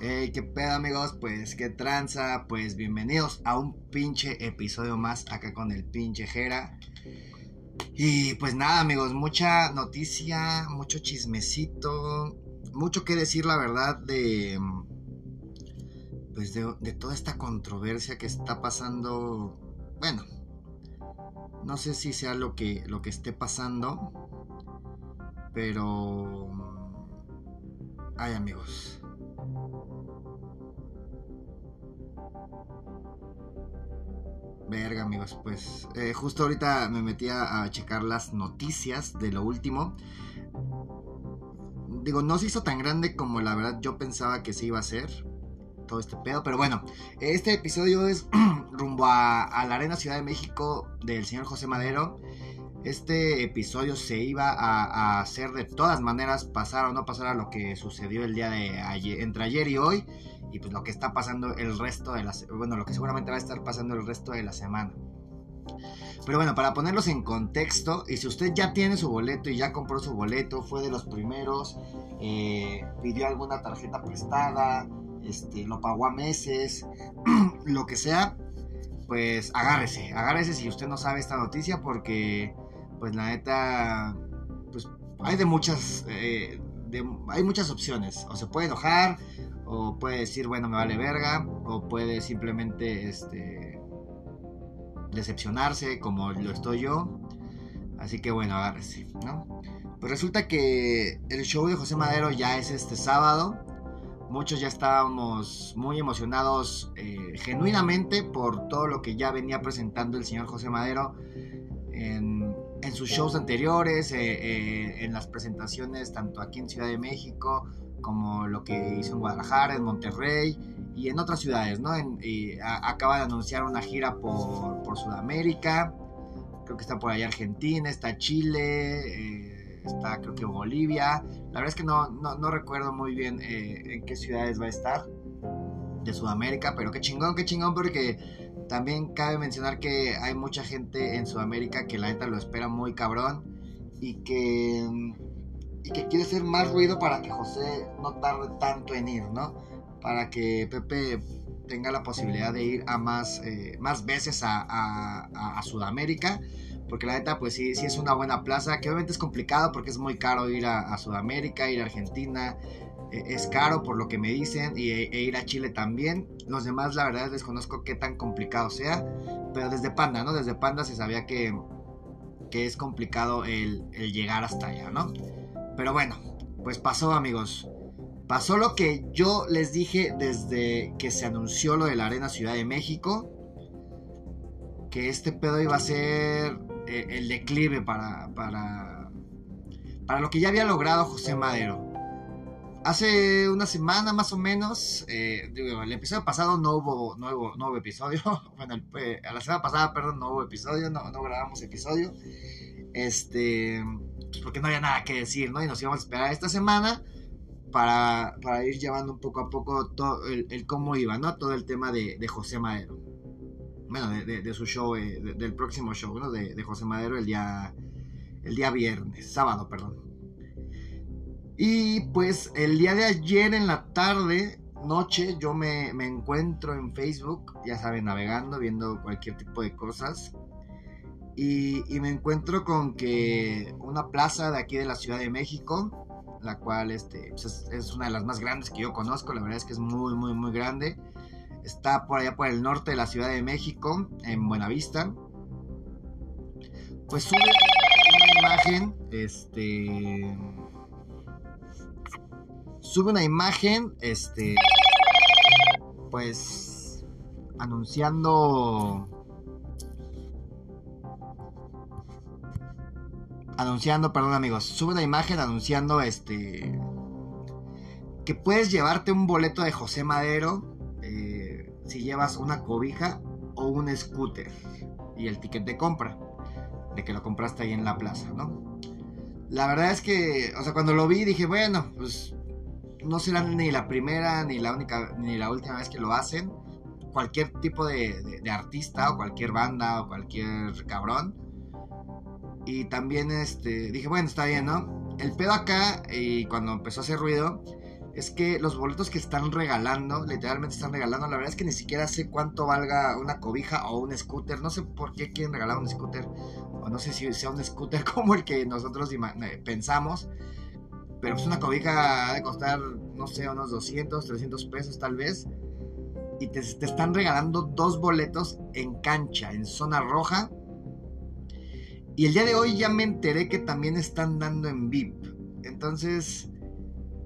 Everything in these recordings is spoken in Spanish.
Hey, qué pedo amigos, pues qué tranza, pues bienvenidos a un pinche episodio más acá con el pinche Jera. Y pues nada amigos, mucha noticia, mucho chismecito, mucho que decir la verdad de pues de, de toda esta controversia que está pasando, bueno, no sé si sea lo que, lo que esté pasando, pero... Ay amigos. Verga, amigos, pues eh, justo ahorita me metí a, checar las noticias de lo último. Digo, no se hizo tan grande como la verdad yo pensaba que se iba a hacer todo este pedo. Pero bueno, este episodio es rumbo a, la Arena Ciudad de México del señor José Madero. Este episodio se iba a, hacer de todas maneras, pasar o no pasar a lo que sucedió el día de ayer, entre ayer y hoy y pues lo que está pasando el resto de la bueno, lo que seguramente va a estar pasando el resto de la semana. Pero bueno, para ponerlos en contexto, y si usted ya tiene su boleto y ya compró su boleto, fue de los primeros, eh, pidió alguna tarjeta prestada, este, lo pagó a meses, lo que sea, pues agárrese, agárrese si usted no sabe esta noticia porque, pues la neta, pues hay de muchas, eh, hay muchas opciones, o se puede enojar, o puede decir, bueno, me vale verga, o puede simplemente este, decepcionarse como lo estoy yo. Así que bueno, agárrese, ¿no? Pues resulta que el show de José Madero ya es este sábado. Muchos ya estábamos muy emocionados eh, genuinamente por todo lo que ya venía presentando el señor José Madero en, sus shows anteriores, eh, eh, en las presentaciones tanto aquí en Ciudad de México como lo que hizo en Guadalajara, en Monterrey y en otras ciudades, ¿no? acaba de anunciar una gira por, Sudamérica, creo que está por allá Argentina, está Chile, eh, está creo que Bolivia, la verdad es que no, no, recuerdo muy bien en qué ciudades va a estar de Sudamérica, pero qué chingón, qué chingón porque también cabe mencionar que hay mucha gente en Sudamérica que la neta lo espera muy cabrón y que y que quiere hacer más ruido para que José no tarde tanto en ir, ¿no? Para que Pepe tenga la posibilidad de ir a más, eh, más veces a, Sudamérica, porque la neta, pues sí, sí es una buena plaza, que obviamente es complicado porque es muy caro ir a, Sudamérica, ir a Argentina, es caro por lo que me dicen, y, e, ir a Chile también. Los demás, la verdad, desconozco qué tan complicado sea, pero desde Panda, ¿no? Desde Panda se sabía que, que es complicado el, el llegar hasta allá, ¿no? Pero bueno, pues pasó amigos. Pasó lo que yo les dije desde que se anunció lo de la Arena Ciudad de México. Que este pedo iba a ser eh, el declive para, para, para lo que ya había logrado José Madero. Hace una semana más o menos, eh, el episodio pasado no hubo nuevo, episodio. Bueno, eh, a la semana pasada, perdón, no hubo episodio, no, no grabamos episodio. Este, pues porque no había nada que decir, ¿no? Y nos íbamos a esperar esta semana para, ir llevando un poco a poco todo el, cómo iba, ¿no? Todo el tema de, José Madero. Bueno, de, su show, eh, del próximo show, ¿no? De, José Madero el día, el día viernes, sábado, perdón. Y pues el día de ayer en la tarde, noche, yo me, me encuentro en Facebook, ya saben, navegando, viendo cualquier tipo de cosas. Y, me encuentro con que una plaza de aquí de la Ciudad de México, la cual este, pues, es, una de las más grandes que yo conozco, la verdad es que es muy, muy, muy grande. Está por allá por el norte de la Ciudad de México, en Buenavista. Pues sube una imagen, este... Sube una imagen, este... Pues... Anunciando anunciando, perdón amigos, sube una imagen anunciando este que puedes llevarte un boleto de José Madero eh, si llevas una cobija o un scooter y el ticket de compra de que lo compraste ahí en la plaza, ¿no? La verdad es que, o sea, cuando lo vi dije, bueno, pues no será ni la primera ni la única ni la última vez que lo hacen. Cualquier tipo de artista o cualquier banda o cualquier cabrón y también este, dije, bueno, está bien, ¿no? El pedo acá, y cuando empezó a hacer ruido, es que los boletos que están regalando, literalmente están regalando, la verdad es que ni siquiera sé cuánto valga una cobija o un scooter, no sé por qué quieren regalar un scooter, o no sé si sea un scooter como el que nosotros pensamos, pero pues una cobija de costar, no sé, unos 200, 300 pesos tal vez, y te, te están regalando dos boletos en cancha, en zona roja, y el día de hoy ya me enteré que también están dando en VIP, entonces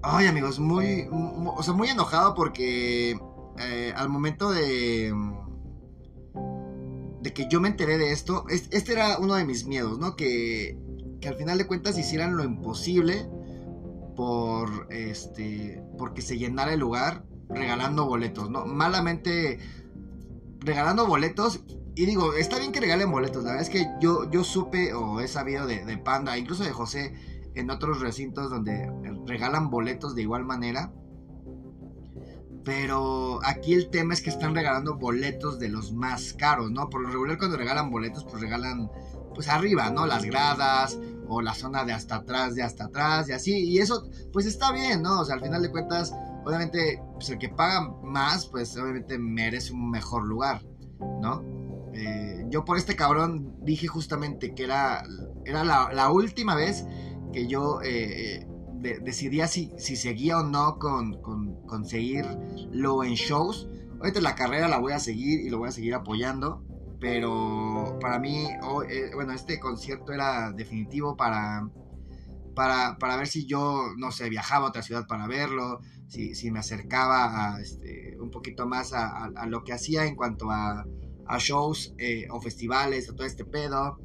Ay, amigos, muy, o sea, muy enojado porque eh, al momento de, de que yo me enteré de esto, este era uno de mis miedos, ¿no? Que, que al final de cuentas hicieran lo imposible por, este, porque se llenara el lugar regalando boletos, ¿no? Malamente regalando boletos y digo, está bien que regalen boletos. La verdad es que yo, yo supe o he sabido de, de, Panda, incluso de José, en otros recintos donde regalan boletos de igual manera. Pero aquí el tema es que están regalando boletos de los más caros, ¿no? Por lo regular cuando regalan boletos, pues regalan pues arriba, ¿no? Las gradas o la zona de hasta atrás, de hasta atrás y así. Y eso pues está bien, ¿no? O sea, al final de cuentas, obviamente, pues el que paga más, pues obviamente merece un mejor lugar, ¿no? Eh, yo por este cabrón dije justamente que era, era la, última vez que yo eh, decidía si, si, seguía o no con, con, seguirlo en shows. Ahorita la carrera la voy a seguir y lo voy a seguir apoyando. Pero para mí, eh, bueno, este concierto era definitivo para, para, para, ver si yo, no sé, viajaba a otra ciudad para verlo, si, si me acercaba a, este, un poquito más a, lo que hacía en cuanto a, a shows eh, o festivales, o todo este pedo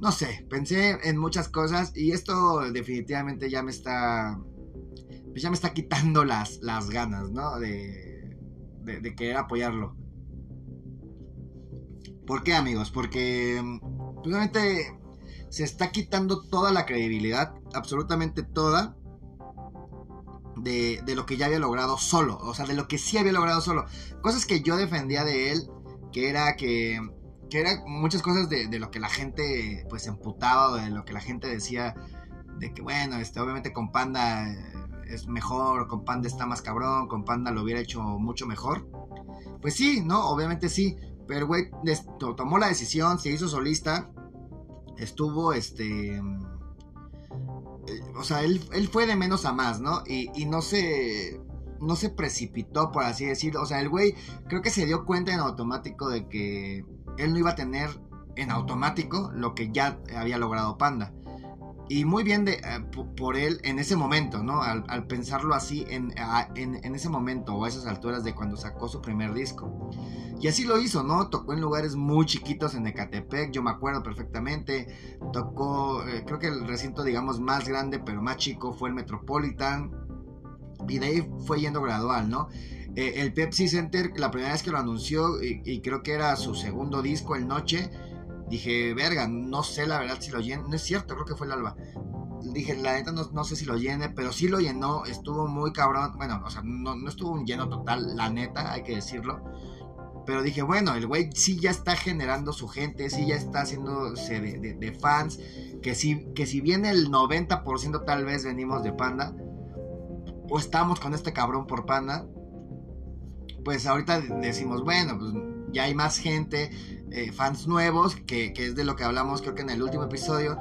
no sé, pensé en muchas cosas y esto definitivamente ya me está, pues ya me está quitando las, las ganas, ¿no? De, de, querer apoyarlo. ¿Por qué, amigos? Porque, pues, obviamente, se está quitando toda la credibilidad, absolutamente toda, de, de, lo que ya había logrado solo, o sea, de lo que sí había logrado solo. Cosas que yo defendía de él, que era que que eran muchas cosas de, lo que la gente pues emputaba de lo que la gente decía de que bueno, este, obviamente con Panda eh, es mejor, con Panda está más cabrón, con Panda lo hubiera hecho mucho mejor. Pues sí, ¿no? Obviamente sí, pero güey tomó la decisión, se hizo solista, estuvo este... Eh, o sea, él, fue de menos a más, ¿no? Y, y no se no se precipitó, por así decirlo. O sea, el güey creo que se dio cuenta en automático de que él no iba a tener en automático lo que ya había logrado Panda. Y muy bien de, eh, por él en ese momento, ¿no? Al, pensarlo así en, en, ese momento o a esas alturas de cuando sacó su primer disco. Y así lo hizo, ¿no? Tocó en lugares muy chiquitos en Ecatepec, yo me acuerdo perfectamente. Tocó, eh, creo que el recinto, digamos, más grande pero más chico fue el Metropolitan. Y de ahí fue yendo gradual, ¿no? Eh, el Pepsi Center, la primera vez que lo anunció, y, creo que era su segundo disco, El Noche, dije, verga, no sé la verdad si lo llene. No es cierto, creo que fue el Alba. Dije, la neta no, sé si lo llene, pero sí lo llenó, estuvo muy cabrón. Bueno, o sea, no, estuvo un lleno total, la neta, hay que decirlo. Pero dije, bueno, el güey sí ya está generando su gente, sí ya está haciéndose de, fans. Que si, que si bien el 90% tal vez venimos de Panda, o estamos con este cabrón por Panda, pues ahorita decimos, bueno, pues ya hay más gente, eh, fans nuevos, que, es de lo que hablamos creo que en el último episodio,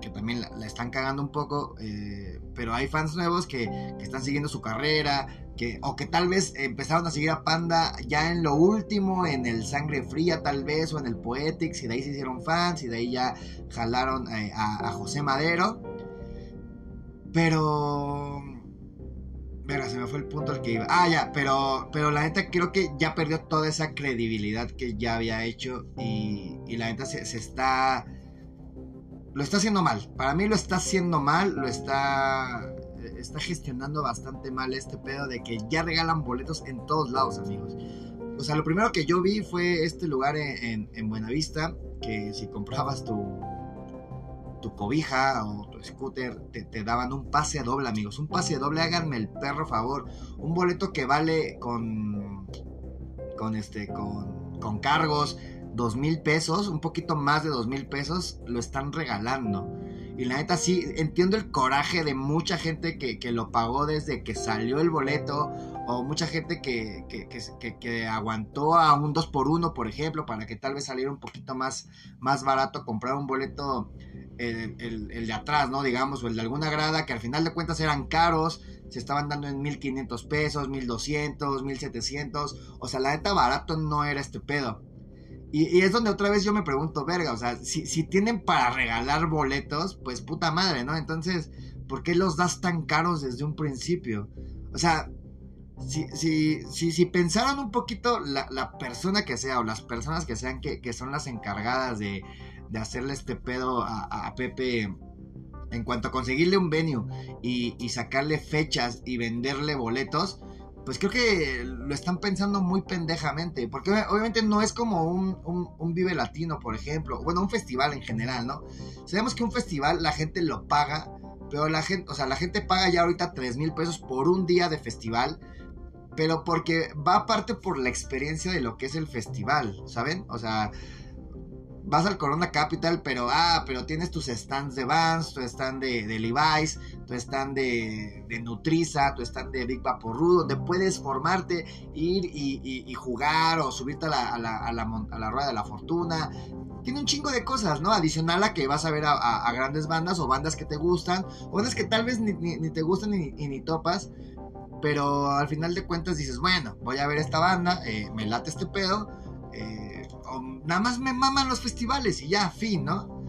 que también la, están cagando un poco, eh, pero hay fans nuevos que, están siguiendo su carrera, que, o que tal vez empezaron a seguir a Panda ya en lo último, en el Sangre Fría tal vez, o en el Poetics, y de ahí se hicieron fans, y de ahí ya jalaron eh, a José Madero. Pero Verga, se me fue el punto al que iba. Ah, ya, pero, pero la neta creo que ya perdió toda esa credibilidad que ya había hecho y, y la neta se, está... Lo está haciendo mal. Para mí lo está haciendo mal, lo está... Está gestionando bastante mal este pedo de que ya regalan boletos en todos lados, amigos. O sea, lo primero que yo vi fue este lugar en, en Buenavista, que si comprabas tu, tu cobija o tu scooter, te, daban un pase doble, amigos. Un pase doble, háganme el perro favor. Un boleto que vale con. con este. con, con cargos. Dos mil pesos, un poquito más de dos mil pesos, lo están regalando. Y la neta sí, entiendo el coraje de mucha gente que, lo pagó desde que salió el boleto, o mucha gente que, que, aguantó a un 2 por 1 por ejemplo, para que tal vez saliera un poquito más, más barato comprar un boleto, el, el, de atrás, ¿no? Digamos, o el de alguna grada, que al final de cuentas eran caros, se estaban dando en 1500 pesos, 1200, 1700, o sea, la neta barato no era este pedo. Y, es donde otra vez yo me pregunto, verga, o sea, si, si, tienen para regalar boletos, pues puta madre, ¿no? Entonces, ¿por qué los das tan caros desde un principio? O sea, si, si, si, pensaron un poquito la, persona que sea o las personas que sean que, son las encargadas de, hacerle este pedo a, Pepe en cuanto a conseguirle un venue y, y sacarle fechas y venderle boletos, pues creo que lo están pensando muy pendejamente, porque obviamente no es como un, Vive Latino, por ejemplo, bueno, un festival en general, ¿no? Sabemos que un festival la gente lo paga, pero la gente, o sea, la gente paga ya ahorita 3 mil pesos por un día de festival, pero porque va aparte por la experiencia de lo que es el festival, ¿saben? O sea, vas al Corona Capital, pero ah, pero tienes tus stands de Vans, tu stand de, Levi's, tu stand de, de Nutriza, tu stand de Big Vaporru, donde puedes formarte, ir y, jugar o subirte a la, a, la, a, la, rueda de la fortuna. Tiene un chingo de cosas, ¿no? Adicional a que vas a ver a, grandes bandas o bandas que te gustan, o bandas que tal vez ni, ni, te gustan ni, ni topas, pero al final de cuentas dices, bueno, voy a ver esta banda, eh, me late este pedo, eh, nada más me maman los festivales y ya, fin, ¿no?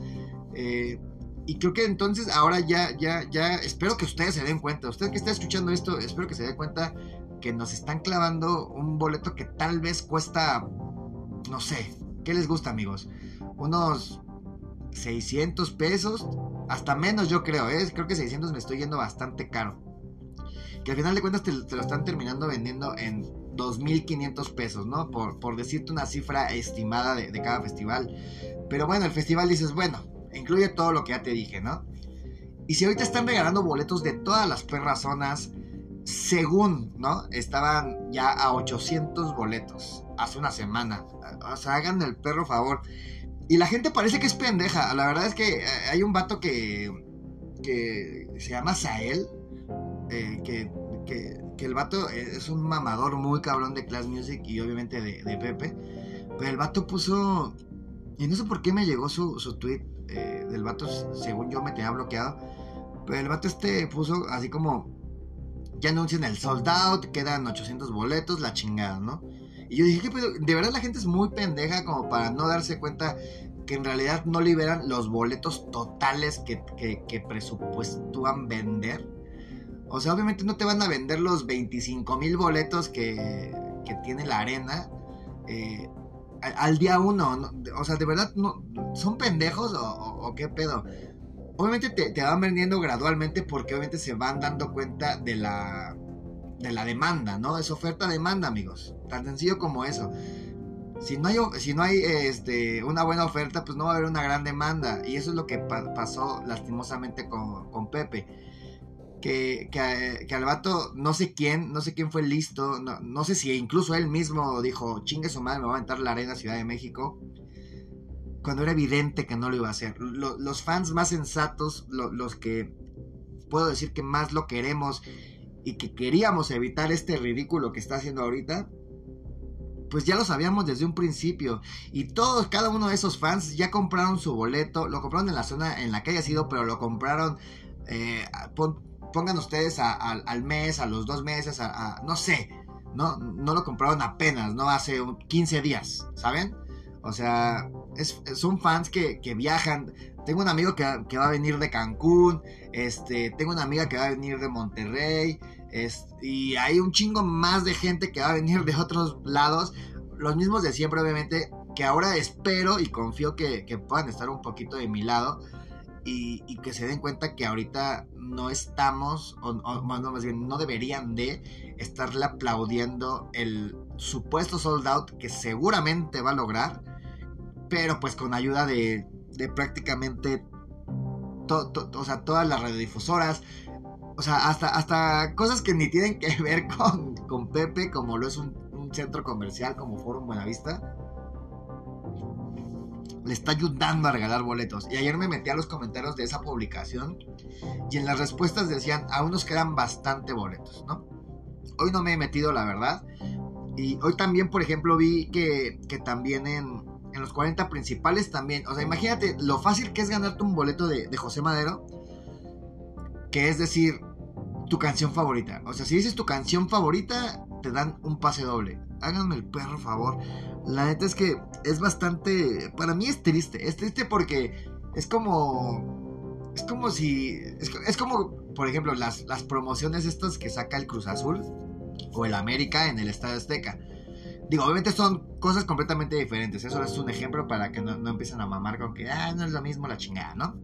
Eh, y creo que entonces ahora ya, ya, ya, espero que ustedes se den cuenta, usted que está escuchando esto, espero que se dé cuenta que nos están clavando un boleto que tal vez cuesta, no sé, ¿qué les gusta amigos? Unos 600 pesos, hasta menos yo creo, ¿eh? creo que 600 me estoy yendo bastante caro. Que al final de cuentas te lo están terminando vendiendo en 2.500 pesos, ¿no? Por, decirte una cifra estimada de, cada festival. Pero bueno, el festival dices, bueno, incluye todo lo que ya te dije, ¿no? Y si ahorita están regalando boletos de todas las perras zonas, según, ¿no? Estaban ya a 800 boletos hace una semana. O sea, hagan el perro favor. Y la gente parece que es pendeja. La verdad es que eh, hay un vato que, que se llama Sael, eh, que, que que el vato es un mamador muy cabrón de Class Music y obviamente de, Pepe. Pero el vato puso. Y no sé por qué me llegó su, su tweet eh, del vato, según yo me tenía bloqueado. Pero el vato este puso así como. Ya anuncian el sold out, quedan 800 boletos, la chingada, ¿no? Y yo dije, ¿qué De verdad la gente es muy pendeja como para no darse cuenta que en realidad no liberan los boletos totales que, que, que vender. O sea, obviamente no te van a vender los 25 mil boletos que, que, tiene la arena eh, al, día uno. O sea, de verdad, no, ¿son pendejos o, qué pedo? Obviamente te, te, van vendiendo gradualmente porque obviamente se van dando cuenta de la, de la demanda, ¿no? Es oferta-demanda, amigos. Tan sencillo como eso. Si no hay, si no hay este, una buena oferta, pues no va a haber una gran demanda. Y eso es lo que pasó lastimosamente con, con Pepe que, que, al vato, no sé quién, no sé quién fue listo, no, sé si incluso él mismo dijo, chingue su madre, me voy a aventar la arena Ciudad de México, cuando era evidente que no lo iba a hacer. los fans más sensatos, los que puedo decir que más lo queremos y que queríamos evitar este ridículo que está haciendo ahorita, pues ya lo sabíamos desde un principio. Y todos, cada uno de esos fans ya compraron su boleto. Lo compraron en la zona en la que haya sido, pero lo compraron. Eh, pongan ustedes al mes, a los dos meses, a, no sé, no, no lo compraron apenas, no hace 15 días, ¿saben? O sea, son fans que, viajan. Tengo un amigo que, va a venir de Cancún, este, tengo una amiga que va a venir de Monterrey, y hay un chingo más de gente que va a venir de otros lados, los mismos de siempre, obviamente, que ahora espero y confío que, que puedan estar un poquito de mi lado y, que se den cuenta que ahorita no estamos, o, más bien, no deberían de estarle aplaudiendo el supuesto sold out que seguramente va a lograr, pero pues con ayuda de, de prácticamente o sea, todas las radiodifusoras, o sea, hasta, hasta cosas que ni tienen que ver con, con Pepe, como lo es un, un centro comercial como Forum Buenavista le está ayudando a regalar boletos. Y ayer me metí a los comentarios de esa publicación y en las respuestas decían, aún nos quedan bastante boletos, ¿no? Hoy no me he metido, la verdad. Y hoy también, por ejemplo, vi que, también en, los 40 principales también, o sea, imagínate lo fácil que es ganarte un boleto de, de José Madero, que es decir, tu canción favorita. O sea, si dices tu canción favorita, te dan un pase doble. Háganme el perro favor. La neta es que es bastante. Para mí es triste. Es triste porque es como. Es como si. Es, como, por ejemplo, las, las promociones estas que saca el Cruz Azul o el América en el Estadio Azteca. Digo, obviamente son cosas completamente diferentes. Eso es un ejemplo para que no, no empiecen a mamar con que, ah, no es lo mismo la chingada, ¿no?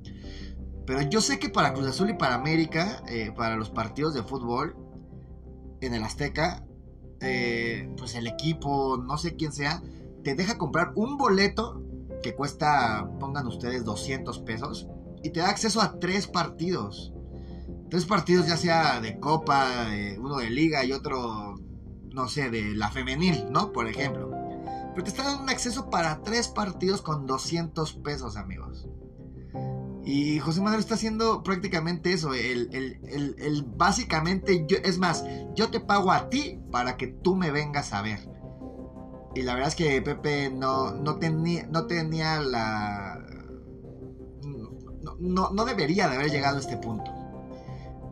Pero yo sé que para Cruz Azul y para América, eh, para los partidos de fútbol en el Azteca, eh, pues el equipo, no sé quién sea, te deja comprar un boleto que cuesta, pongan ustedes, 200 pesos y te da acceso a tres partidos. Tres partidos ya sea de copa, uno de liga y otro, no sé, de la femenil, ¿no? Por ejemplo. Pero te está dando un acceso para tres partidos con 200 pesos, amigos. Y José Madero está haciendo prácticamente eso. El, básicamente, es más, yo te pago a ti para que tú me vengas a ver. Y la verdad es que Pepe no, no, tenía, no tenía la... No, no, debería de haber llegado a este punto.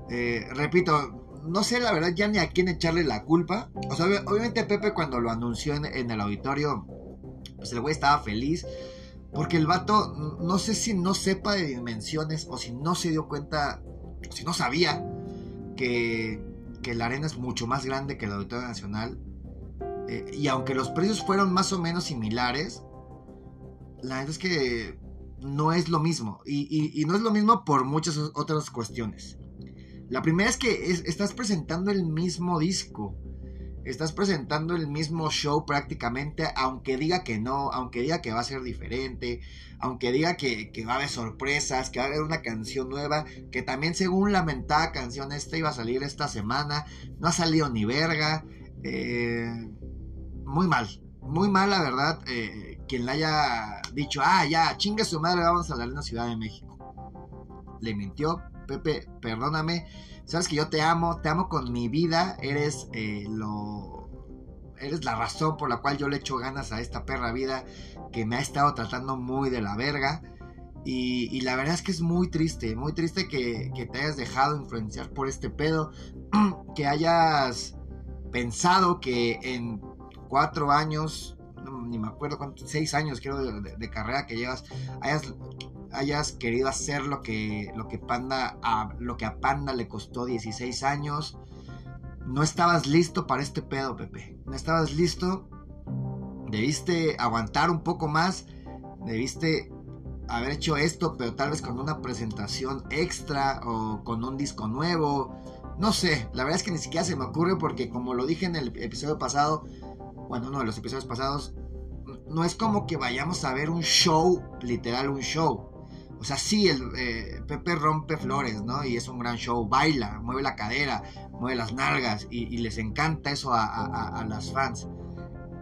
Eh, repito, no sé la verdad ya ni a quién echarle la culpa. O sea, obviamente Pepe cuando lo anunció en, en el auditorio, pues el güey estaba feliz. Porque el vato, no sé si no sepa de dimensiones o si no se dio cuenta, si no sabía que, la arena es mucho más grande que el Auditorio Nacional. Eh, y aunque los precios fueron más o menos similares, la verdad es que no es lo mismo. Y, no es lo mismo por muchas otras cuestiones. La primera es que estás presentando el mismo disco estás presentando el mismo show prácticamente, aunque diga que no, aunque diga que va a ser diferente, aunque diga que, va a haber sorpresas, que va a haber una canción nueva, que también según la mentada canción esta iba a salir esta semana, no ha salido ni verga, eh, muy mal, muy mal la verdad, eh, quien le haya dicho, ah, ya, chingue su madre, vamos a la Ciudad de México. Le mintió, Pepe, perdóname. Sabes que yo te amo, te amo con mi vida, eres eh, lo... Eres la razón por la cual yo le echo ganas a esta perra vida que me ha estado tratando muy de la verga. Y, la verdad es que es muy triste, muy triste que, te hayas dejado influenciar por este pedo, que hayas pensado que en cuatro años, ni me acuerdo cuántos, seis años creo de, de, carrera que llevas, hayas hayas querido hacer lo que, lo que, Panda, a, lo que a Panda le costó 16 años. No estabas listo para este pedo, Pepe. No estabas listo. Debiste aguantar un poco más. Debiste haber hecho esto, pero tal vez con una presentación extra o con un disco nuevo. No sé, la verdad es que ni siquiera se me ocurre porque como lo dije en el episodio pasado, bueno, uno de los episodios pasados, no es como que vayamos a ver un show, literal un show. O sea, sí, el eh, Pepe rompe flores, ¿no? Y es un gran show, baila, mueve la cadera, mueve las nalgas y, les encanta eso a, las fans.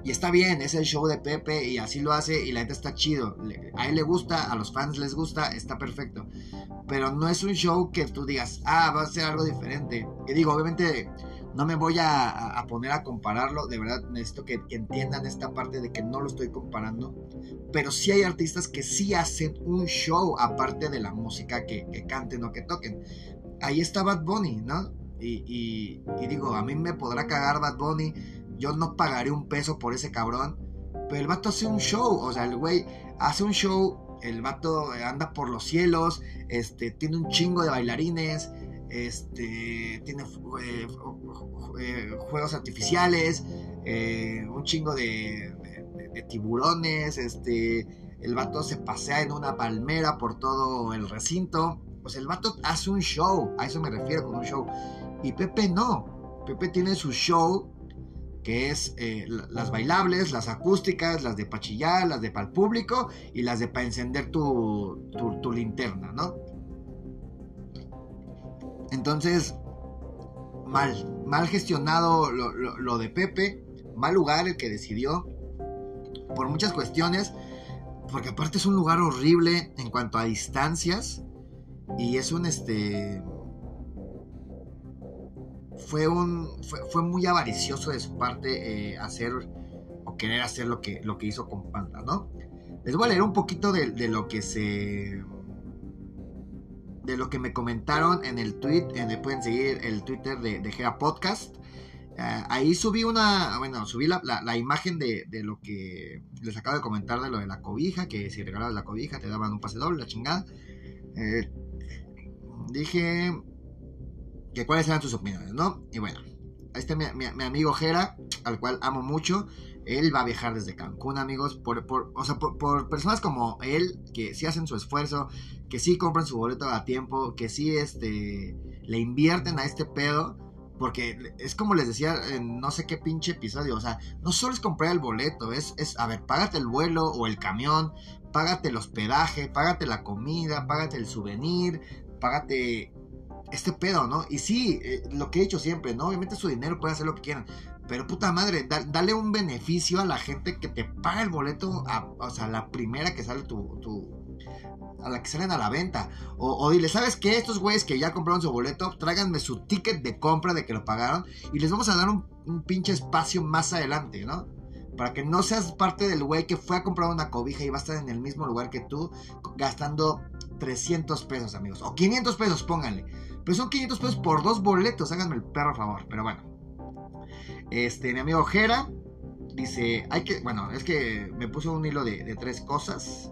Y está bien, es el show de Pepe y así lo hace y la gente está chido. A él le gusta, a los fans les gusta, está perfecto. Pero no es un show que tú digas, ah, va a ser algo diferente. Y digo, obviamente no me voy a, poner a compararlo, de verdad necesito que, entiendan esta parte de que no lo estoy comparando, pero sí hay artistas que sí hacen un show aparte de la música que, canten o que toquen. Ahí está Bad Bunny, ¿no? Y, digo, a mí me podrá cagar Bad Bunny, yo no pagaré un peso por ese cabrón, pero el vato hace un show, o sea, el güey hace un show, el vato anda por los cielos, este, tiene un chingo de bailarines, este, tiene eh, eh, juegos artificiales, eh, un chingo de, tiburones, este, el vato se pasea en una palmera por todo el recinto. Pues el vato hace un show, a eso me refiero con un show. Y Pepe no, Pepe tiene su show que es las bailables, las acústicas, las de pachillar, las de para el público y las de para encender tu linterna, ¿no? Entonces, mal, mal gestionado lo, de Pepe, mal lugar el que decidió, por muchas cuestiones. porque aparte es un lugar horrible en cuanto a distancias. Y es un este. Fue un. Fue, muy avaricioso de su parte eh, hacer. O querer hacer lo que, lo que hizo con Panda, ¿no? Les voy a leer un poquito de, lo que se. De lo que me comentaron en el tweet. En, pueden seguir el Twitter de, de Podcast. Ah, ahí subí una, bueno, subí la, imagen de, lo que les acabo de comentar de lo de la cobija, que si regalabas la cobija te daban un pase doble, la chingada. Eh, dije que cuáles eran sus opiniones, ¿no? Y bueno, este mi, mi, amigo Jera, al cual amo mucho, él va a viajar desde Cancún, amigos, por, por o sea, por, personas como él, que sí hacen su esfuerzo, que sí compran su boleto a tiempo, que sí este, le invierten a este pedo porque es como les decía en no sé qué pinche episodio, o sea, no solo es comprar el boleto, es, a ver, págate el vuelo o el camión, págate el hospedaje, págate la comida, págate el souvenir, págate este pedo, ¿no? Y sí, eh, lo que he dicho siempre, ¿no? Obviamente su dinero puede hacer lo que quieran, pero puta madre, dale un beneficio a la gente que te paga el boleto, o sea, la primera que sale tu, tu a la que salen a la venta. O, dile, ¿sabes qué? Estos güeyes que ya compraron su boleto, tráiganme su ticket de compra de que lo pagaron y les vamos a dar un, pinche espacio más adelante, ¿no? Para que no seas parte del güey que fue a comprar una cobija y va a estar en el mismo lugar que tú, gastando 300 pesos, amigos. O 500 pesos, pónganle. Pero son 500 pesos por dos boletos, háganme el perro favor. Pero bueno. Este, mi amigo Jera dice, hay que, bueno, es que me puso un hilo de, tres cosas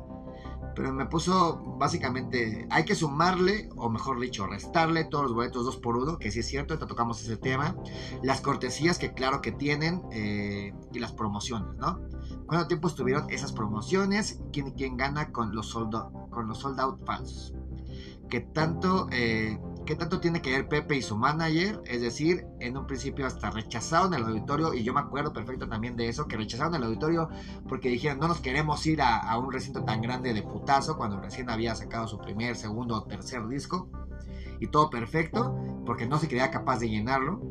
pero me puso básicamente, hay que sumarle, o mejor dicho, restarle todos los boletos dos por uno, que sí es cierto, ahorita tocamos ese tema, las cortesías que claro que tienen eh, y las promociones, ¿no? ¿Cuánto tiempo estuvieron esas promociones? ¿Quién, quién gana con los, sold, con los sold out falsos? ¿Qué tanto eh, ¿Qué tanto tiene que ver Pepe y su manager? Es decir, en un principio hasta rechazaron el auditorio, y yo me acuerdo perfecto también de eso, que rechazaron el auditorio porque dijeron, no nos queremos ir a, un recinto tan grande de putazo cuando recién había sacado su primer, segundo o tercer disco. Y todo perfecto, porque no se creía capaz de llenarlo.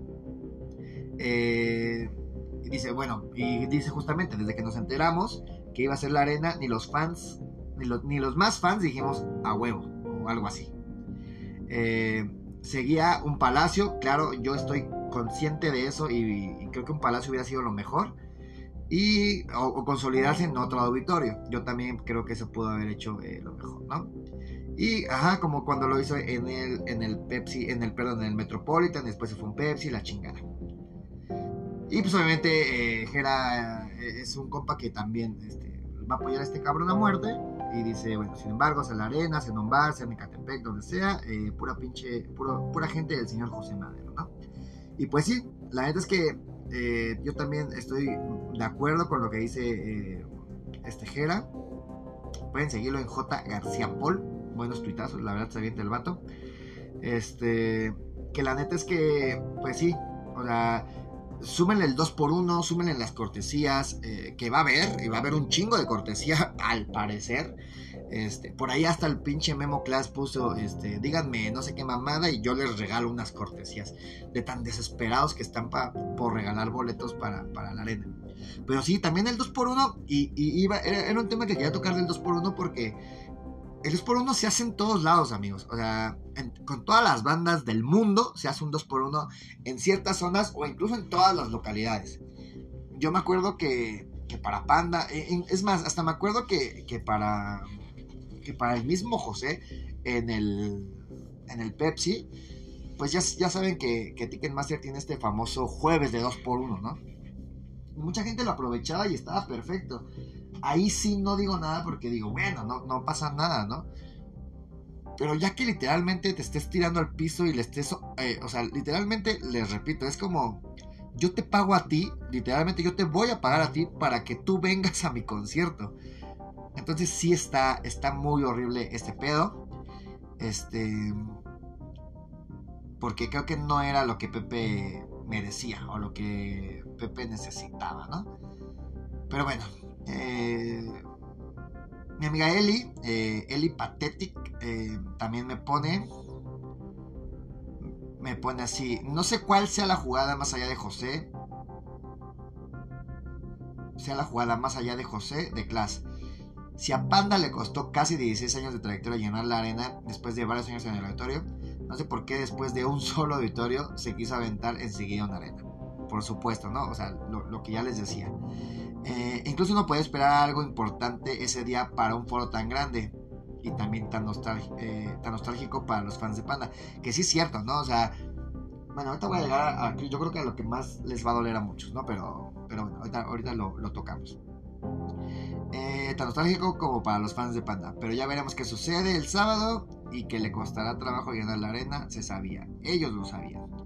Eh, y dice, bueno, y dice justamente, desde que nos enteramos que iba a ser la arena, ni los fans, ni ni los más fans dijimos a huevo, o algo así. Eh, seguía un palacio, claro, yo estoy consciente de eso y, creo que un palacio hubiera sido lo mejor. Y, o, consolidarse en otro auditorio. Yo también creo que eso pudo haber hecho eh, lo mejor, ¿no? Y, ajá, como cuando lo hizo en el, en el Pepsi, en el, perdón, en el Metropolitan, después se fue un Pepsi, la chingada. Y pues obviamente eh, es un compa que también este, va a apoyar a este cabrón a muerte. Y dice, bueno, sin embargo, sea en la arena, sea en un bar, sea en donde sea, eh, pura pinche, pura gente del señor José Madero, ¿no? Y pues sí, la neta es que eh, yo también estoy de acuerdo con lo que dice eh, este Jera. Pueden seguirlo en J. García Paul. Buenos tuitazos, la verdad se avienta el vato. Este, que la neta es que, pues sí, o sea, súmenle el 2x1, súmenle las cortesías, eh, que va a haber, y va a haber un chingo de cortesía, al parecer. Este, por ahí hasta el pinche Memo Class puso, este, díganme no sé qué mamada y yo les regalo unas cortesías. De tan desesperados que están por regalar boletos para, la arena. Pero sí, también el 2x1, y, iba, era, un tema que quería tocar del 2x1 porque el 2x1 se hace en todos lados, amigos. O sea, con todas las bandas del mundo se hace un 2x1 en ciertas zonas o incluso en todas las localidades. Yo me acuerdo que, para Panda, e, es más, hasta me acuerdo que, para, que para el mismo José en el, en el Pepsi, pues ya, ya saben que, que Ticketmaster tiene este famoso jueves de 2x1, ¿no? Mucha gente lo aprovechaba y estaba perfecto ahí sí no digo nada porque digo, bueno, no, no pasa nada, ¿no? Pero ya que literalmente te estés tirando al piso y le estés, eh, o sea, literalmente les repito, es como, yo te pago a ti, literalmente yo te voy a pagar a ti para que tú vengas a mi concierto. Entonces sí está, está muy horrible este pedo. Este, porque creo que no era lo que Pepe merecía o lo que Pepe necesitaba, ¿no? Pero bueno, eh, mi amiga Eli, eh, Eli Pathetic, eh, también me pone. Me pone así. No sé cuál sea la jugada más allá de José. Sea la jugada más allá de José de Class. Si a Panda le costó casi 16 años de trayectoria llenar la arena después de varios años en el auditorio, no sé por qué después de un solo auditorio se quiso aventar enseguida una arena. Por supuesto, ¿no? O sea, lo, que ya les decía. Eh, incluso uno puede esperar algo importante ese día para un foro tan grande y también tan, eh, tan nostálgico para los fans de Panda. Que sí es cierto, ¿no? O sea, bueno, ahorita voy a llegar a, yo creo que a lo que más les va a doler a muchos, ¿no? Pero, pero bueno, ahorita, lo, tocamos. Eh, tan nostálgico como para los fans de Panda. Pero ya veremos qué sucede el sábado y que le costará trabajo llenar la arena, se sabía. Ellos lo sabían.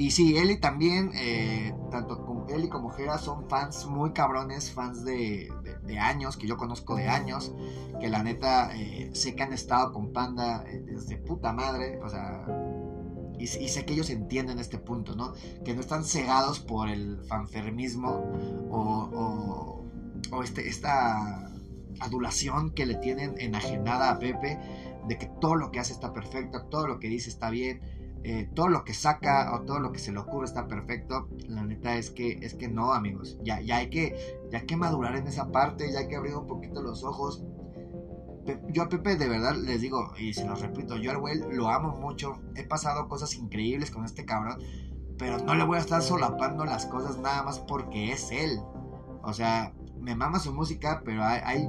Y sí, Eli también, eh, tanto como Eli como Jera son fans muy cabrones, fans de, años, que yo conozco de años, que la neta eh, sé que han estado con Panda desde puta madre, o sea, y, sé que ellos entienden este punto, ¿no? Que no están cegados por el fanfermismo o, o, este, esta adulación que le tienen enajenada a Pepe de que todo lo que hace está perfecto, todo lo que dice está bien, eh, todo lo que saca o todo lo que se le ocurre está perfecto. La neta es que es que no, amigos. Ya, ya hay que ya que madurar en esa parte, ya hay que abrir un poquito los ojos yo a Pepe de verdad les digo, y se los repito, yo güey lo amo mucho, he pasado cosas increíbles con este cabrón, pero no le voy a estar solapando las cosas nada más porque es él. O sea, me mama su música, pero hay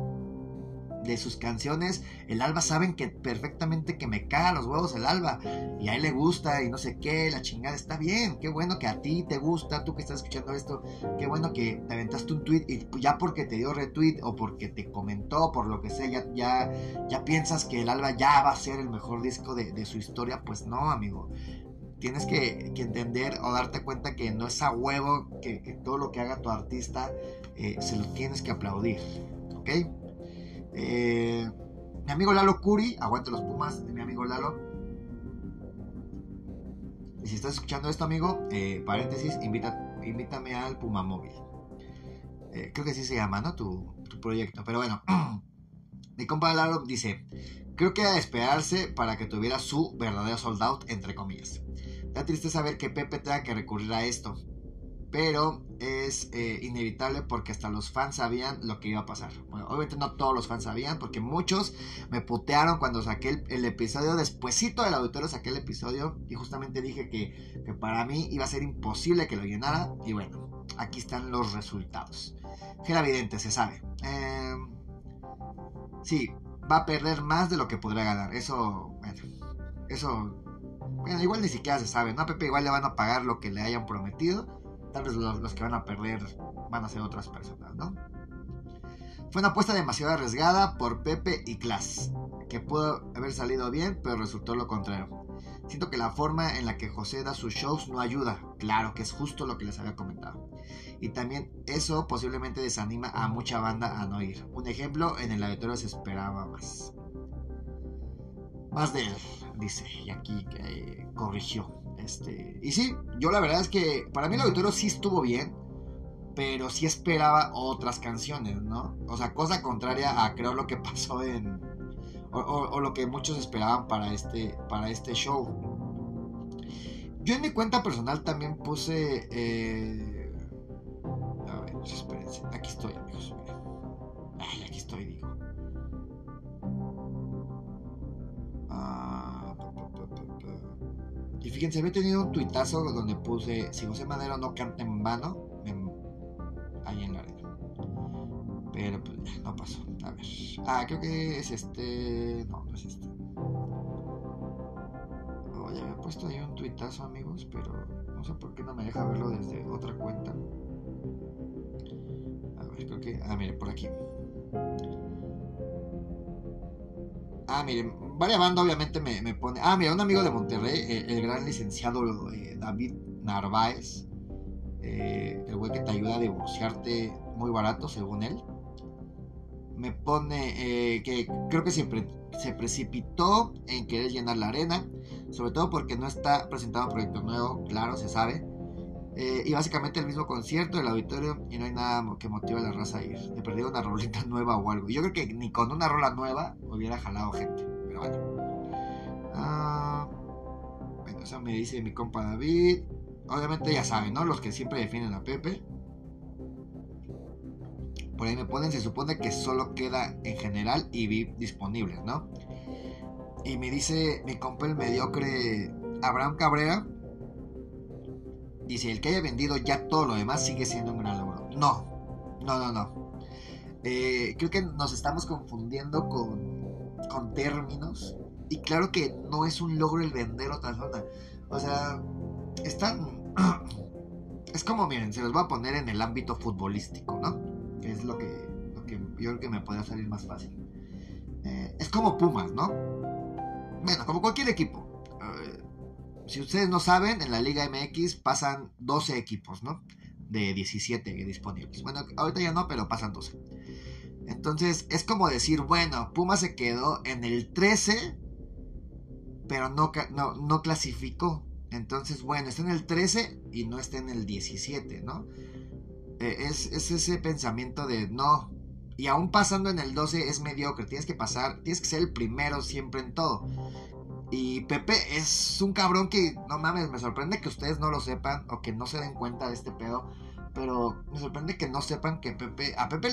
de sus canciones, el Alba saben que perfectamente que me caga los huevos el Alba y a él le gusta y no sé qué, la chingada está bien, qué bueno que a ti te gusta, tú que estás escuchando esto, qué bueno que te aventaste un tweet y ya porque te dio retweet o porque te comentó, por lo que sea, ya, ya, ya piensas que el Alba ya va a ser el mejor disco de, su historia, pues no, amigo. Tienes que, entender o darte cuenta que no es a huevo que, todo lo que haga tu artista eh, se lo tienes que aplaudir. ¿Ok? Eh, mi amigo Lalo Curi, aguante los Pumas de mi amigo Lalo. Y si estás escuchando esto, amigo, eh, paréntesis, invita, invítame al Puma Móvil. Eh, creo que así se llama, ¿no? Tu, proyecto. Pero bueno, mi compa Lalo dice: Creo que era de esperarse para que tuviera su verdadero sold out, entre comillas. Da triste saber que Pepe tenga que recurrir a esto pero es eh, inevitable porque hasta los fans sabían lo que iba a pasar. Bueno, obviamente no todos los fans sabían porque muchos me putearon cuando saqué el, episodio, despuesito del auditorio saqué el episodio y justamente dije que, para mí iba a ser imposible que lo llenara y bueno, aquí están los resultados. Era evidente, se sabe. Em, sí, va a perder más de lo que podrá ganar. Eso, bueno, eso, bueno, igual ni siquiera se sabe, ¿no? Pepe igual le van a pagar lo que le hayan prometido tal vez los, que van a perder van a ser otras personas, ¿no? Fue una apuesta demasiado arriesgada por Pepe y Klaas, que pudo haber salido bien, pero resultó lo contrario. Siento que la forma en la que José da sus shows no ayuda, claro que es justo lo que les había comentado. Y también eso posiblemente desanima a mucha banda a no ir. Un ejemplo, en el auditorio se esperaba más. Más de él, dice, y aquí eh, corrigió. Este, y sí, yo la verdad es que para mí el auditorio sí estuvo bien, pero sí esperaba otras canciones, ¿no? O sea, cosa contraria a creo lo que pasó en... O, lo que muchos esperaban para este, para este show. Yo en mi cuenta personal también puse... Eh, a ver, espérense. Aquí estoy, amigos. Ay, aquí estoy, digo. Y fíjense, había tenido un tuitazo donde puse, si José Madero no canta en vano, ahí en la arena. Pero pues ya, no pasó. A ver. Ah, creo que es este... No, no es este. Oh, ya había puesto ahí un tuitazo, amigos, pero no sé por qué no me deja verlo desde otra cuenta. A ver, creo que... Ah, mire, por aquí. Ah, miren, varias bandas obviamente me, pone. Ah, mira, un amigo de Monterrey, el, gran licenciado eh, David Narváez, eh, el güey que te ayuda a divorciarte muy barato, según él, me pone eh, que creo que siempre se precipitó en querer llenar la arena, sobre todo porque no está presentado un proyecto nuevo, claro, se sabe. y básicamente el mismo concierto, el auditorio, y no hay nada que motive a la raza a ir. Le perdí una rolita nueva o algo. yo creo que ni con una rola nueva hubiera jalado gente. Ah, bueno. eso me dice mi compa David. Obviamente ya saben, ¿no? Los que siempre defienden a Pepe. por ahí me ponen, se supone que solo queda en general y VIP disponible, ¿no? Y me dice mi compa el mediocre Abraham Cabrera, dice, el que haya vendido ya todo lo demás sigue siendo un gran logro. No, no, no, no. Eh, creo que nos estamos confundiendo con, con términos. Y claro que no es un logro el vender otra zona. O sea, están... es como, miren, se los voy a poner en el ámbito futbolístico, ¿no? Que es lo que, lo que yo creo que me puede salir más fácil. Eh, es como Pumas, ¿no? Bueno, como cualquier equipo. Eh, si ustedes no saben, en la Liga MX pasan 12 equipos, ¿no? De 17 disponibles. Bueno, ahorita ya no, pero pasan 12. Entonces, es como decir, bueno, Pumas se quedó en el 13, pero no, no, no clasificó. Entonces, bueno, está en el 13 y no está en el 17, ¿no? Eh, es, ese pensamiento de no. Y aún pasando en el 12 es mediocre. Tienes que pasar, tienes que ser el primero siempre en todo. Y Pepe es un cabrón que, no mames, me sorprende que ustedes no lo sepan o que no se den cuenta de este pedo. Pero me sorprende que no sepan que Pepe, a Pepe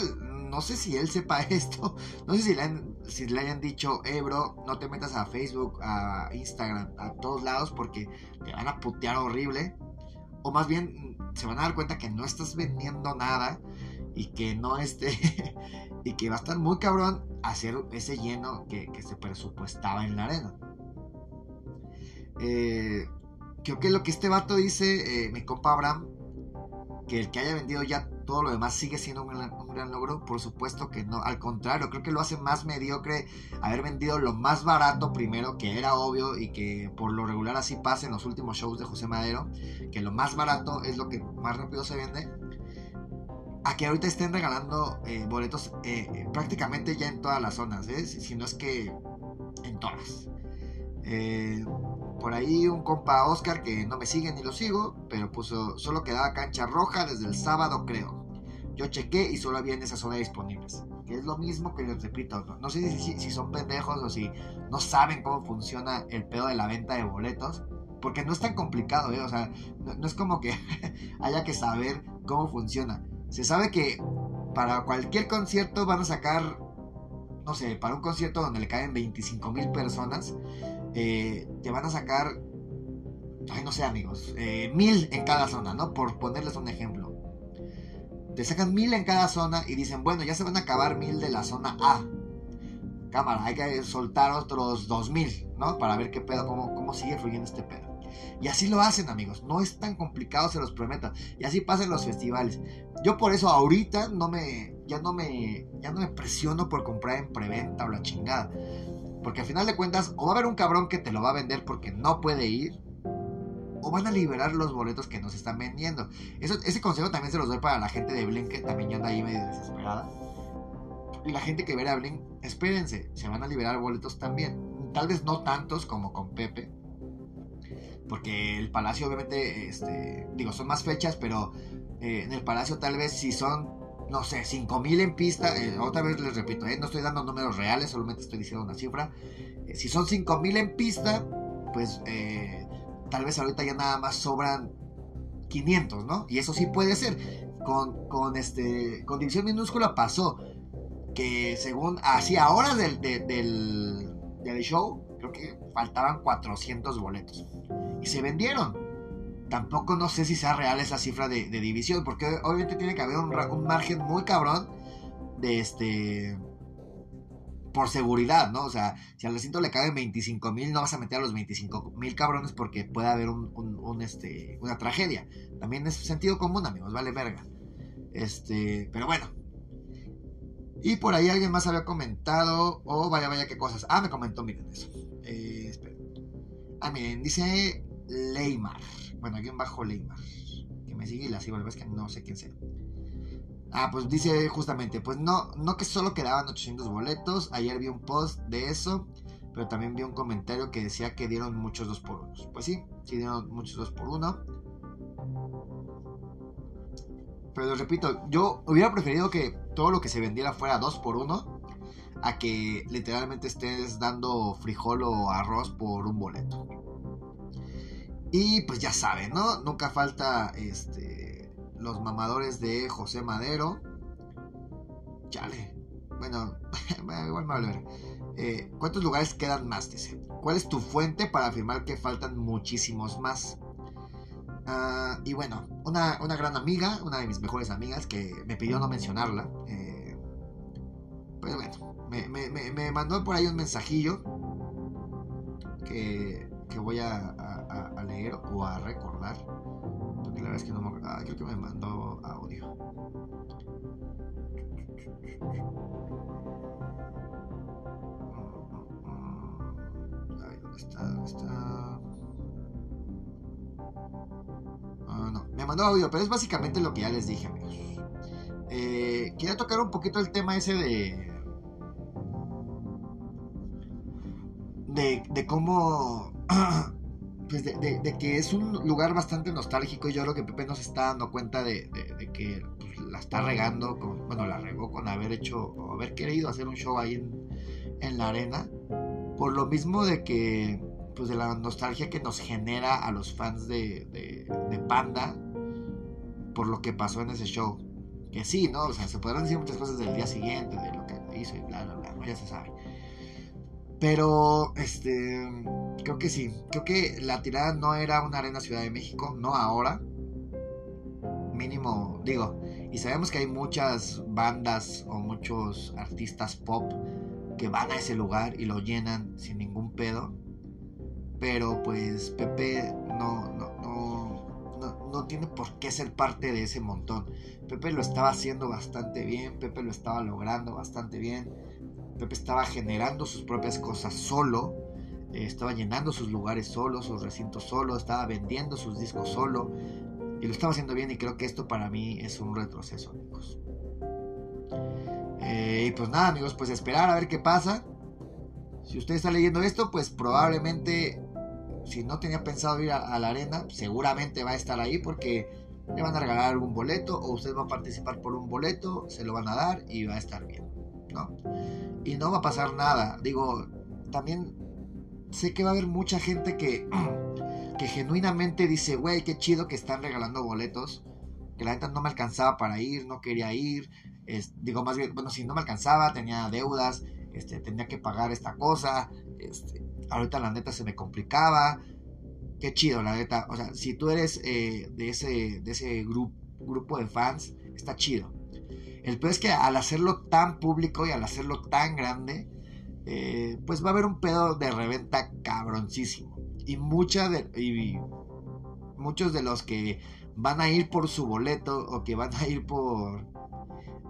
no sé si él sepa esto, no sé si le, si le hayan dicho, eh, bro, no te metas a Facebook, a Instagram, a todos lados porque te van a putear horrible. O más bien se van a dar cuenta que no estás vendiendo nada y que no esté, y que va a estar muy cabrón hacer ese lleno que, se presupuestaba en la arena. Eh, creo que lo que este vato dice, eh, mi compa Abraham, que el que haya vendido ya todo lo demás sigue siendo un gran, logro, por supuesto que no, al contrario, creo que lo hace más mediocre haber vendido lo más barato primero, que era obvio y que por lo regular así pasa en los últimos shows de José Madero, que lo más barato es lo que más rápido se vende, a que ahorita estén regalando eh, boletos eh, prácticamente ya en todas las zonas, ¿eh? si no es que en todas. Eh, por ahí un compa Oscar que no me sigue ni lo sigo, pero puso solo quedaba cancha roja desde el sábado, creo. Yo chequé y solo había en esa zona disponibles. Que es lo mismo que les repito. No, sé si, son pendejos o si no saben cómo funciona el pedo de la venta de boletos. Porque no es tan complicado, ¿eh? O sea, no, es como que haya que saber cómo funciona. Se sabe que para cualquier concierto van a sacar, no sé, para un concierto donde le caen 25 mil personas, eh, te van a sacar, ay, no sé, amigos, eh, mil en cada zona, ¿no? Por ponerles un ejemplo. Te sacan mil en cada zona y dicen, bueno, ya se van a acabar mil de la zona A. Cámara, hay que soltar otros dos mil, ¿no? Para ver qué pedo, cómo, cómo sigue fluyendo este pedo. Y así lo hacen, amigos. No es tan complicado, se los prometo. Y así pasan los festivales. Yo por eso ahorita no me, ya no me, ya no me presiono por comprar en preventa o la chingada. Porque al final de cuentas, o va a haber un cabrón que te lo va a vender porque no puede ir, o van a liberar los boletos que nos están vendiendo. Eso, ese consejo también se los doy para la gente de Blink, que también anda ahí medio desesperada. Y la gente que ve a Blink, espérense, se van a liberar boletos también. Tal vez no tantos como con Pepe. Porque el Palacio, obviamente, este, digo, son más fechas, pero eh, en el Palacio tal vez si son no sé, 5000 en pista, eh, otra vez les repito, eh, no estoy dando números reales, solamente estoy diciendo una cifra. Eh, si son 5000 en pista, pues tal vez ahorita ya nada más sobran 500, ¿no? Y eso sí puede ser. Con, con, este, con división minúscula pasó que según, así a horas del, del, del show, creo que faltaban 400 boletos. Y se vendieron tampoco no sé si sea real esa cifra de, división, porque obviamente tiene que haber un, margen muy cabrón de este por seguridad, ¿no? O sea, si al recinto le caben 25 mil, no vas a meter a los 25 mil cabrones porque puede haber un, este, una tragedia. También es sentido común, amigos, vale verga. Este, pero bueno. Y por ahí alguien más había comentado, oh, vaya, vaya, qué cosas. Ah, me comentó, miren eso. Eh. Ah, miren, dice Leymar. Bueno, aquí bajo Leymar. Que me sigue y la sigo, la verdad es que no sé quién sea. Ah, pues dice justamente, pues no, no que solo quedaban 800 boletos. Ayer vi un post de eso, pero también vi un comentario que decía que dieron muchos 2 por 1 Pues sí, sí dieron muchos 2 por 1 Pero repito, yo hubiera preferido que todo lo que se vendiera fuera 2 por 1 a que literalmente estés dando frijol o arroz por un boleto. Y pues ya saben, ¿no? Nunca falta este, los mamadores de José Madero. chale. Bueno, igual me ver. Eh, ¿Cuántos lugares quedan más? Dice. ¿Cuál es tu fuente para afirmar que faltan muchísimos más? Ah, y bueno, una, gran amiga, una de mis mejores amigas, que me pidió no mencionarla. Eh, pues bueno, me, mandó por ahí un mensajillo que, voy a, leer o a recordar. Porque la verdad es que no me. Ah, creo que me mandó audio. está? está? Ah, no, me mandó audio, pero es básicamente lo que ya les dije, amigos. Eh, quería tocar un poquito el tema ese de. De, cómo. Pues de, que es un lugar bastante nostálgico y yo creo que Pepe nos está dando cuenta de, que pues, la está regando, bueno, la regó con haber hecho o haber querido hacer un show ahí en, en la arena por lo mismo de que, pues de la nostalgia que nos genera a los fans de, Panda por lo que pasó en ese show. Que sí, ¿no? O sea, se podrán decir muchas cosas del día siguiente, de lo que hizo y bla, bla, bla, ya se sabe. Pero, este, creo que sí. Creo que la tirada no era una arena Ciudad de México, no ahora. Mínimo, digo, y sabemos que hay muchas bandas o muchos artistas pop que van a ese lugar y lo llenan sin ningún pedo. Pero pues Pepe no, no, no, no, tiene por qué ser parte de ese montón. Pepe lo estaba haciendo bastante bien, Pepe lo estaba logrando bastante bien. Pepe estaba generando sus propias cosas solo, estaba llenando sus lugares solo, sus recintos solo, estaba vendiendo sus discos solo. Y lo estaba haciendo bien y creo que esto para mí es un retroceso, amigos. Eh, y pues nada, amigos, pues esperar a ver qué pasa. Si usted está leyendo esto, pues probablemente, si no tenía pensado ir a, la arena, seguramente va a estar ahí porque le van a regalar algún boleto o usted va a participar por un boleto, se lo van a dar y va a estar bien, ¿no? Y no va a pasar nada. Digo, también sé que va a haber mucha gente que, que genuinamente dice, güey, qué chido que están regalando boletos, que la neta no me alcanzaba para ir, no quería ir, digo más bien, bueno, si no me alcanzaba, tenía deudas, este, tenía que pagar esta cosa, este, ahorita la neta se me complicaba, qué chido, la neta, o sea, si tú eres eh, de ese, de ese grupo de fans, está chido. El peor es que al hacerlo tan público y al hacerlo tan grande, eh, pues va a haber un pedo de reventa cabroncísimo. Y, y muchos de los que van a ir por su boleto o que van a ir por,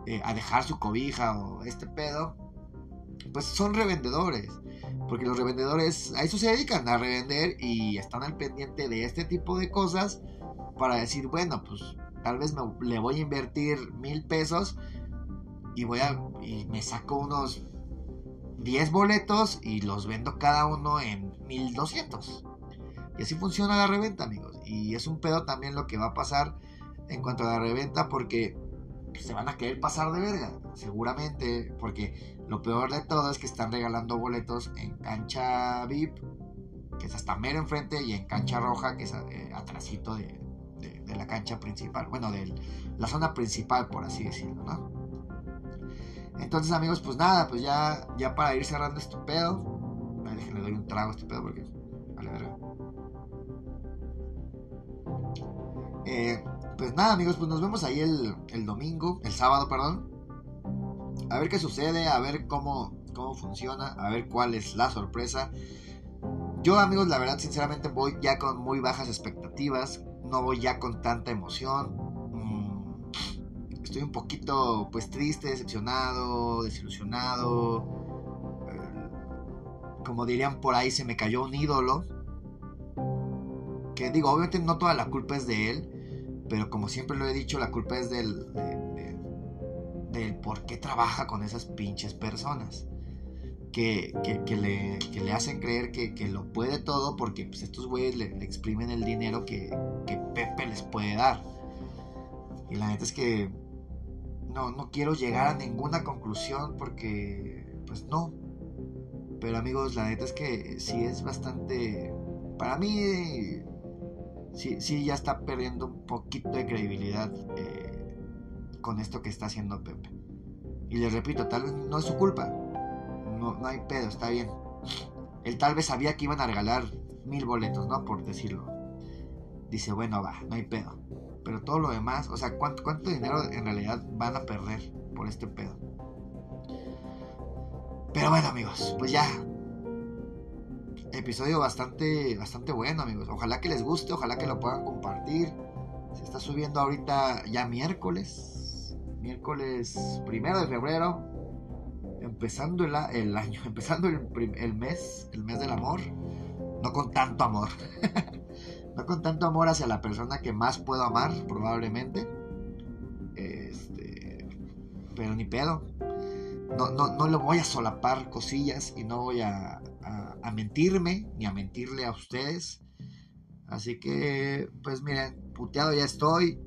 eh, a dejar su cobija o este pedo, pues son revendedores. Porque los revendedores a eso se dedican, a revender y están al pendiente de este tipo de cosas para decir, bueno, pues tal vez me, le voy a invertir mil pesos y voy a y me saco unos 10 boletos y los vendo cada uno en 1200. Y así funciona la reventa, amigos. Y es un pedo también lo que va a pasar en cuanto a la reventa porque se van a querer pasar de verga, seguramente, porque lo peor de todo es que están regalando boletos en cancha VIP, que es hasta mero enfrente, y en cancha roja, que es eh, atrásito de, la cancha principal, bueno, de la zona principal, por así decirlo, ¿no? Entonces, amigos, pues nada, pues ya, ya para ir cerrando este pedo, déjenle doy un trago a este pedo porque vale verga. Eh, pues nada, amigos, pues nos vemos ahí el, domingo, el sábado, perdón. A ver qué sucede, a ver cómo, cómo funciona, a ver cuál es la sorpresa. Yo, amigos, la verdad, sinceramente voy ya con muy bajas expectativas. No voy ya con tanta emoción. Estoy un poquito, pues, triste, decepcionado, desilusionado. Eh, como dirían por ahí, se me cayó un ídolo. Que digo, obviamente no toda la culpa es de él pero como siempre lo he dicho, la culpa es del, del por qué trabaja con esas pinches personas. Que, le, le, hacen creer que, lo puede todo porque pues, estos güeyes le, exprimen el dinero que, Pepe les puede dar. Y la neta es que no, no quiero llegar a ninguna conclusión porque, pues no. Pero amigos, la neta es que sí es bastante... Para mí sí, ya está perdiendo un poquito de credibilidad eh, con esto que está haciendo Pepe. Y les repito, tal vez no es su culpa. No, no hay pedo, está bien. Él tal vez sabía que iban a regalar mil boletos, ¿no? Por decirlo. Dice, bueno, va, no hay pedo. Pero todo lo demás, o sea, ¿cuánto, dinero en realidad van a perder por este pedo? Pero bueno, amigos, pues ya. Episodio bastante, bastante bueno, amigos. Ojalá que les guste, ojalá que lo puedan compartir. Se está subiendo ahorita ya miércoles. Miércoles primero de febrero. Empezando el, el año, empezando el, el mes, el mes del amor. No con tanto amor. no con tanto amor hacia la persona que más puedo amar, probablemente. Este, pero ni pedo. No, no, no le voy a solapar cosillas y no voy a, a, mentirme ni a mentirle a ustedes. Así que, pues miren, puteado ya estoy.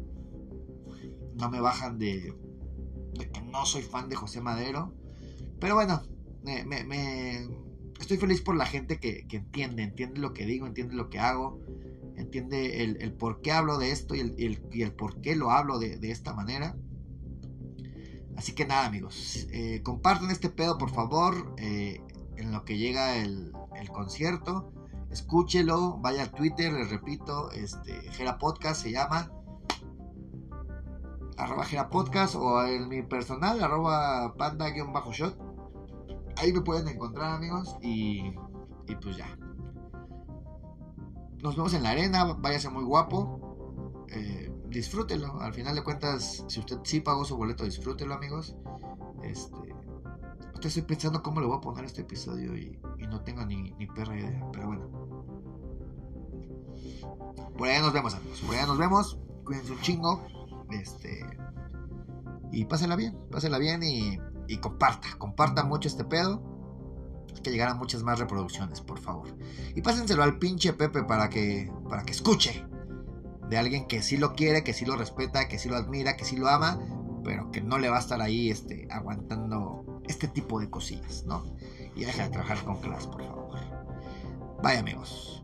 No me bajan de, de que no soy fan de José Madero. Pero bueno, me, me, estoy feliz por la gente que, que, entiende, entiende lo que digo, entiende lo que hago, entiende el, por qué hablo de esto y el, por qué lo hablo de, esta manera. Así que nada, amigos, eh, compartan este pedo, por favor, eh, en lo que llega el, concierto. Escúchelo, vaya a Twitter, les repito, este, Gera Podcast se llama arroba Gera Podcast o en mi personal, arroba panda-shot. Ahí me pueden encontrar, amigos. Y pues ya. Nos vemos en la arena. Váyase muy guapo. Eh, disfrútelo. Al final de cuentas, si usted sí pagó su boleto, disfrútelo, amigos. Este. Estoy pensando cómo le voy a poner este episodio y, no tengo ni, ni perra idea. Pero bueno. Por allá nos vemos, amigos. Por allá nos vemos. Cuídense un chingo. Este. Y pásela bien. Pásela bien y y comparta, comparta mucho este pedo. Que llegaran muchas más reproducciones, por favor. Y pásenselo al pinche Pepe para que, para que escuche de alguien que sí lo quiere, que sí lo respeta, que sí lo admira, que sí lo ama, pero que no le va a estar ahí este, aguantando este tipo de cosillas, ¿no? Y deja de trabajar con clase, por favor. Bye amigos.